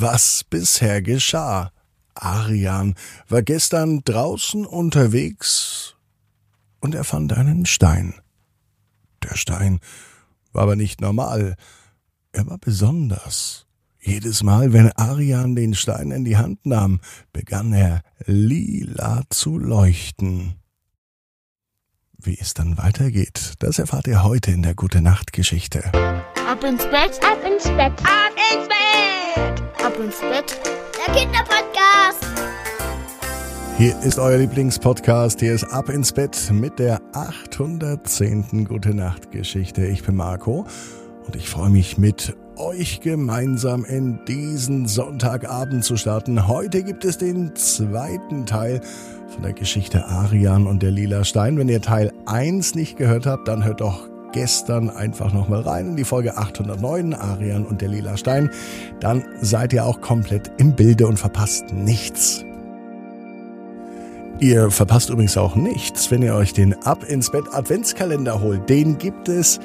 was bisher geschah. Arian war gestern draußen unterwegs und er fand einen Stein. Der Stein war aber nicht normal, er war besonders. Jedes Mal, wenn Arian den Stein in die Hand nahm, begann er lila zu leuchten. Wie es dann weitergeht, das erfahrt ihr heute in der Gute Nacht Geschichte. Ab ins Bett, ab ins Bett, ab ins Bett, ab ins Bett. Der Kinderpodcast. Hier ist euer Lieblingspodcast. Hier ist Ab ins Bett mit der 810. Gute Nacht Geschichte. Ich bin Marco und ich freue mich mit euch gemeinsam in diesen Sonntagabend zu starten. Heute gibt es den zweiten Teil von der Geschichte Arian und der Lila Stein. Wenn ihr Teil 1 nicht gehört habt, dann hört doch gestern einfach nochmal rein in die Folge 809, Arian und der Lila Stein. Dann seid ihr auch komplett im Bilde und verpasst nichts. Ihr verpasst übrigens auch nichts, wenn ihr euch den Ab ins Bett Adventskalender holt. Den gibt es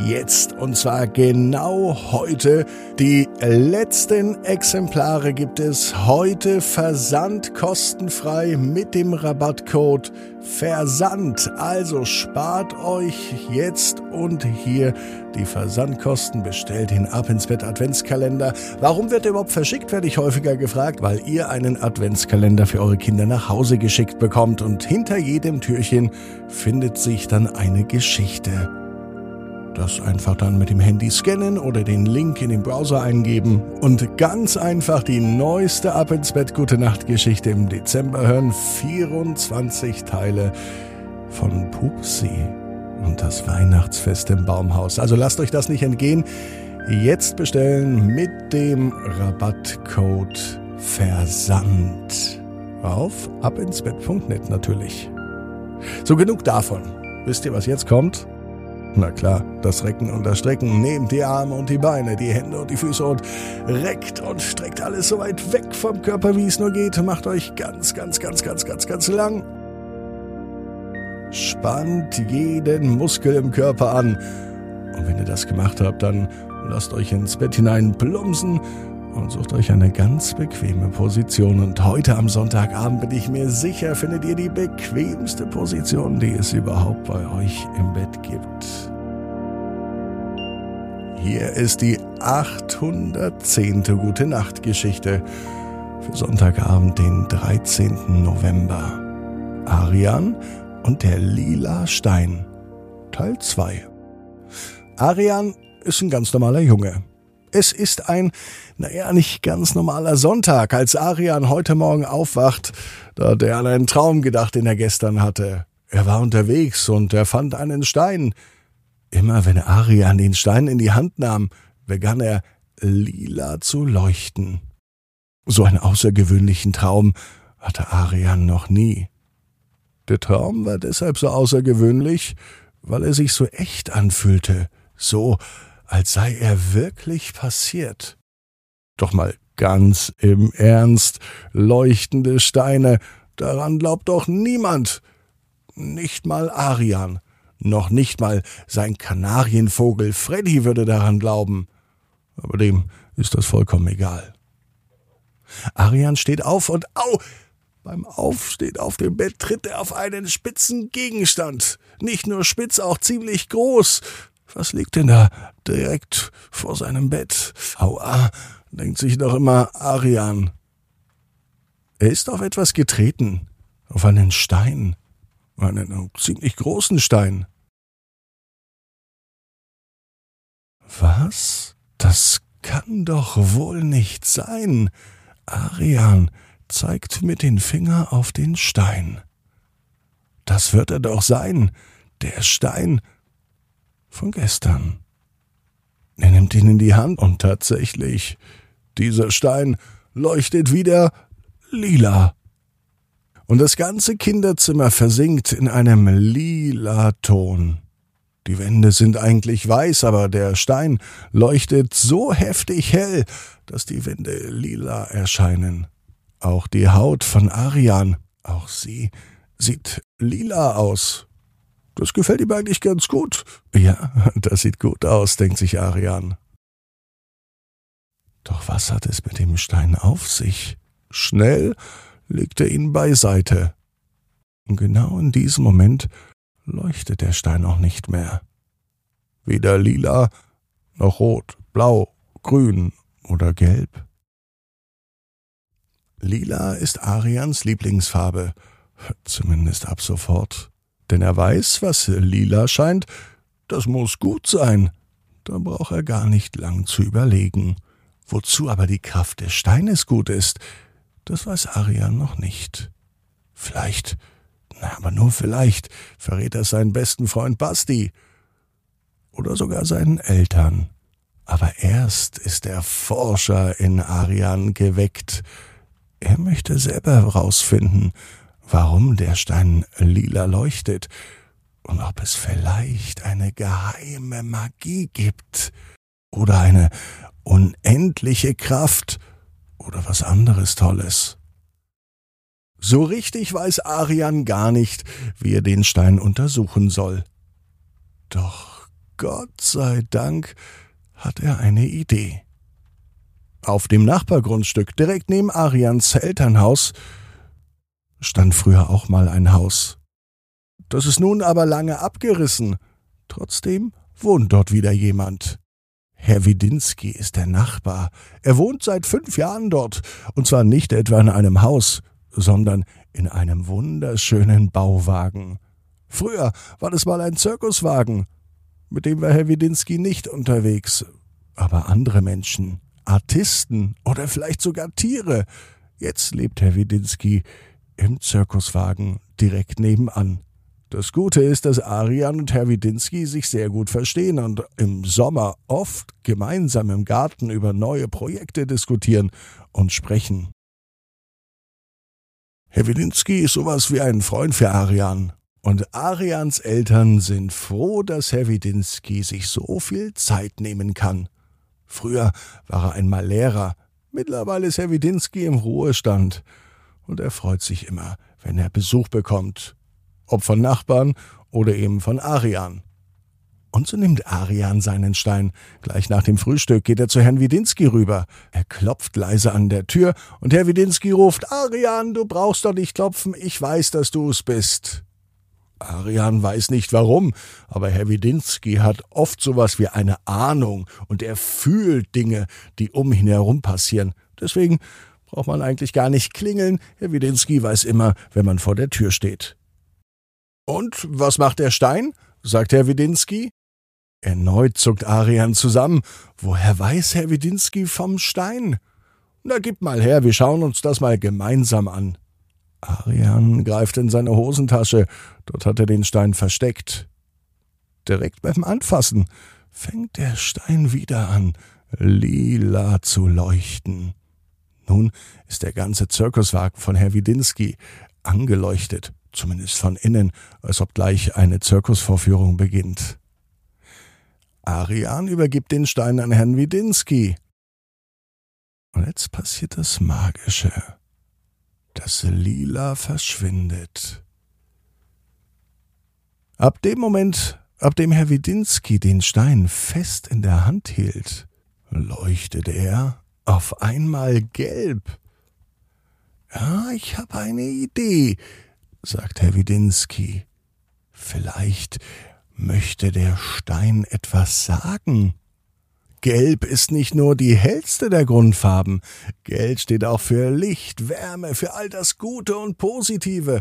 jetzt und zwar genau heute. Die letzten Exemplare gibt es heute Versand kostenfrei mit dem Rabattcode Versand. Also spart euch jetzt und hier die Versandkosten, bestellt den Ab ins Bett Adventskalender. Warum wird er überhaupt verschickt, werde ich häufiger gefragt, weil ihr einen Adventskalender für eure Kinder nach Hause geschickt bekommt und hinter jedem Türchen findet sich dann eine Geschichte. Das einfach dann mit dem Handy scannen oder den Link in den Browser eingeben und ganz einfach die neueste Ab ins Bett Gute Nacht Geschichte im Dezember hören. 24 Teile von Pupsi und das Weihnachtsfest im Baumhaus. Also lasst euch das nicht entgehen. Jetzt bestellen mit dem Rabattcode Versand auf abinsbett.net natürlich. So genug davon. Wisst ihr, was jetzt kommt? Na klar, das Recken und das Strecken. Nehmt die Arme und die Beine, die Hände und die Füße und reckt und streckt alles so weit weg vom Körper, wie es nur geht. Macht euch ganz, ganz, ganz, ganz, ganz, ganz lang. Spannt jeden Muskel im Körper an. Und wenn ihr das gemacht habt, dann lasst euch ins Bett hinein plumpsen und sucht euch eine ganz bequeme Position. Und heute am Sonntagabend bin ich mir sicher, findet ihr die bequemste Position, die es überhaupt bei euch im Bett gibt. Hier ist die 810. Gute Nacht Geschichte für Sonntagabend, den 13. November. Arian und der lila Stein. Teil 2. Arian ist ein ganz normaler Junge. Es ist ein, naja, nicht ganz normaler Sonntag, als Arian heute Morgen aufwacht. Da hat er an einen Traum gedacht, den er gestern hatte. Er war unterwegs und er fand einen Stein. Immer wenn Arian den Stein in die Hand nahm, begann er lila zu leuchten. So einen außergewöhnlichen Traum hatte Arian noch nie. Der Traum war deshalb so außergewöhnlich, weil er sich so echt anfühlte, so als sei er wirklich passiert. Doch mal ganz im Ernst, leuchtende Steine, daran glaubt doch niemand. Nicht mal Arian, noch nicht mal sein Kanarienvogel Freddy würde daran glauben. Aber dem ist das vollkommen egal. Arian steht auf und au! Beim Aufstehen auf dem Bett tritt er auf einen spitzen Gegenstand. Nicht nur spitz, auch ziemlich groß. Was liegt denn da direkt vor seinem Bett? Aua, denkt sich doch immer Arian. Er ist auf etwas getreten, auf einen Stein, einen ziemlich großen Stein. Was? Das kann doch wohl nicht sein. Arian zeigt mit den Finger auf den Stein. Das wird er doch sein, der Stein von gestern. Er nimmt ihn in die Hand und tatsächlich, dieser Stein leuchtet wieder lila. Und das ganze Kinderzimmer versinkt in einem lila Ton. Die Wände sind eigentlich weiß, aber der Stein leuchtet so heftig hell, dass die Wände lila erscheinen. Auch die Haut von Arian, auch sie sieht lila aus. Das gefällt ihm eigentlich ganz gut. Ja, das sieht gut aus, denkt sich Arian. Doch was hat es mit dem Stein auf sich? Schnell legt er ihn beiseite. Und genau in diesem Moment leuchtet der Stein auch nicht mehr. Weder lila noch rot, blau, grün oder gelb. Lila ist Arians Lieblingsfarbe, zumindest ab sofort. Denn er weiß, was lila scheint, das muss gut sein. Da braucht er gar nicht lang zu überlegen. Wozu aber die Kraft des Steines gut ist, das weiß Arian noch nicht. Vielleicht, na, aber nur vielleicht, verrät er seinen besten Freund Basti. Oder sogar seinen Eltern. Aber erst ist der Forscher in Arian geweckt. Er möchte selber herausfinden, warum der Stein lila leuchtet und ob es vielleicht eine geheime Magie gibt oder eine unendliche Kraft oder was anderes Tolles. So richtig weiß Arian gar nicht, wie er den Stein untersuchen soll. Doch Gott sei Dank hat er eine Idee. Auf dem Nachbargrundstück direkt neben Arians Elternhaus stand früher auch mal ein Haus. Das ist nun aber lange abgerissen. Trotzdem wohnt dort wieder jemand. Herr Widinski ist der Nachbar. Er wohnt seit fünf Jahren dort, und zwar nicht etwa in einem Haus, sondern in einem wunderschönen Bauwagen. Früher war das mal ein Zirkuswagen. Mit dem war Herr Widinski nicht unterwegs. Aber andere Menschen, Artisten oder vielleicht sogar Tiere. Jetzt lebt Herr Widinski im Zirkuswagen direkt nebenan. Das Gute ist, dass Arian und Herr Widinski sich sehr gut verstehen und im Sommer oft gemeinsam im Garten über neue Projekte diskutieren und sprechen. Herr Widinski ist sowas wie ein Freund für Arian. Und Arians Eltern sind froh, dass Herr Widinski sich so viel Zeit nehmen kann. Früher war er einmal Lehrer, mittlerweile ist Herr Widinski im Ruhestand und er freut sich immer, wenn er Besuch bekommt, ob von Nachbarn oder eben von Arian. Und so nimmt Arian seinen Stein. Gleich nach dem Frühstück geht er zu Herrn Widinski rüber. Er klopft leise an der Tür und Herr Widinski ruft, Arian, du brauchst doch nicht klopfen, ich weiß, dass du es bist. Arian weiß nicht warum, aber Herr Widinski hat oft sowas wie eine Ahnung und er fühlt Dinge, die um ihn herum passieren. Deswegen braucht man eigentlich gar nicht klingeln. Herr Widinski weiß immer, wenn man vor der Tür steht. Und was macht der Stein? sagt Herr Widinski. Erneut zuckt Arian zusammen. Woher weiß Herr Widinski vom Stein? Na, gib mal her, wir schauen uns das mal gemeinsam an. Arian greift in seine Hosentasche, dort hat er den Stein versteckt. Direkt beim Anfassen fängt der Stein wieder an, lila zu leuchten. Nun ist der ganze Zirkuswagen von Herr Widinski angeleuchtet, zumindest von innen, als ob gleich eine Zirkusvorführung beginnt. Arian übergibt den Stein an Herrn Widinski. Und jetzt passiert das Magische. Das Lila verschwindet. Ab dem Moment, ab dem Herr Widinski den Stein fest in der Hand hielt, leuchtet er auf einmal gelb. Ja, ich habe eine Idee, sagt Herr Widinski. Vielleicht möchte der Stein etwas sagen. Gelb ist nicht nur die hellste der Grundfarben. Gelb steht auch für Licht, Wärme, für all das Gute und Positive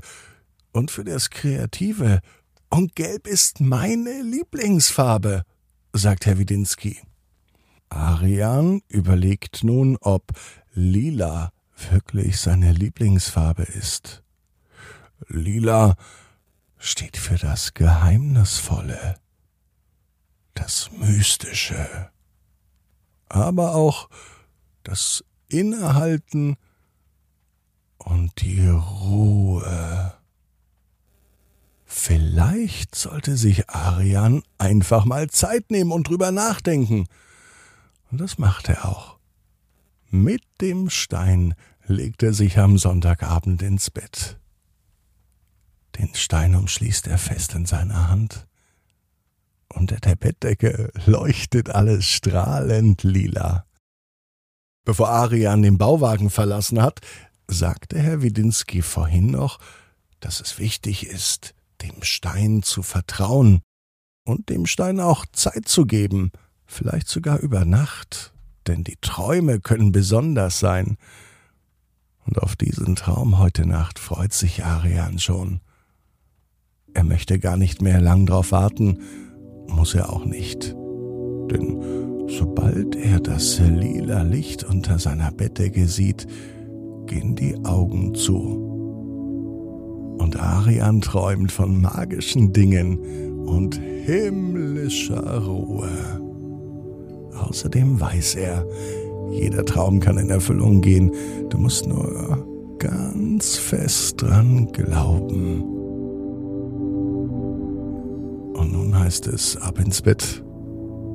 und für das Kreative. Und Gelb ist meine Lieblingsfarbe, sagt Herr Widinski. Arian überlegt nun, ob Lila wirklich seine Lieblingsfarbe ist. Lila steht für das Geheimnisvolle, das Mystische, aber auch das Innehalten und die Ruhe. Vielleicht sollte sich Arian einfach mal Zeit nehmen und drüber nachdenken. Und das macht er auch. Mit dem Stein legt er sich am Sonntagabend ins Bett. Den Stein umschließt er fest in seiner Hand. Unter der Bettdecke leuchtet alles strahlend lila. Bevor Arian den Bauwagen verlassen hat, sagte Herr Widinski vorhin noch, dass es wichtig ist, dem Stein zu vertrauen und dem Stein auch Zeit zu geben, vielleicht sogar über Nacht, denn die Träume können besonders sein. Und auf diesen Traum heute Nacht freut sich Arian schon. Er möchte gar nicht mehr lang drauf warten, muss er auch nicht. Denn sobald er das lila Licht unter seiner Bettdecke sieht, gehen die Augen zu. Und Arian träumt von magischen Dingen und himmlischer Ruhe. Außerdem weiß er, jeder Traum kann in Erfüllung gehen. Du musst nur ganz fest dran glauben. Und nun heißt es ab ins Bett.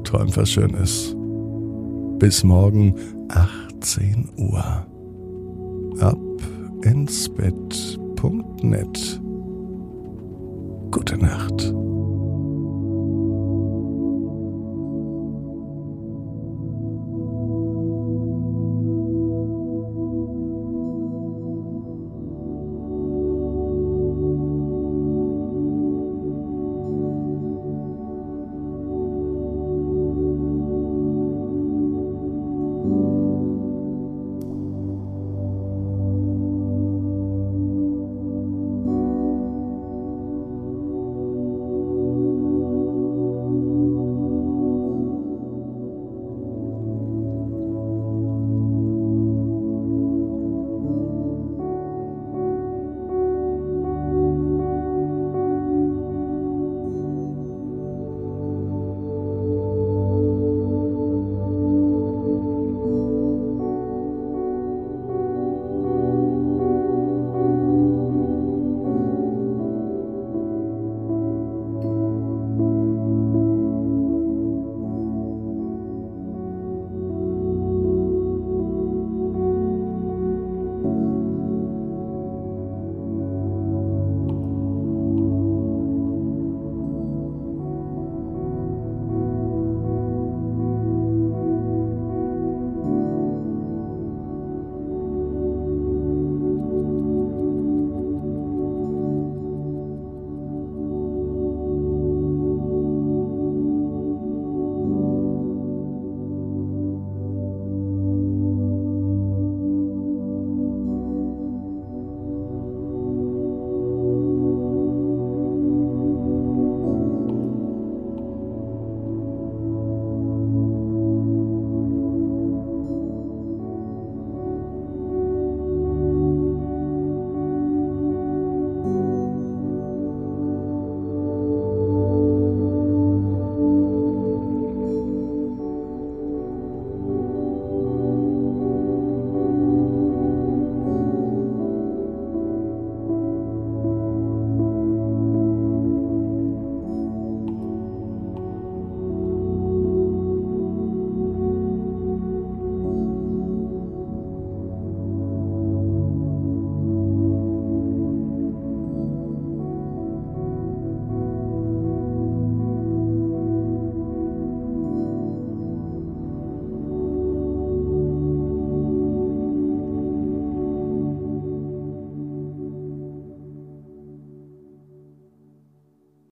Träum was Schönes. Bis morgen 18 Uhr. Ab ins Bett.net. Gute Nacht.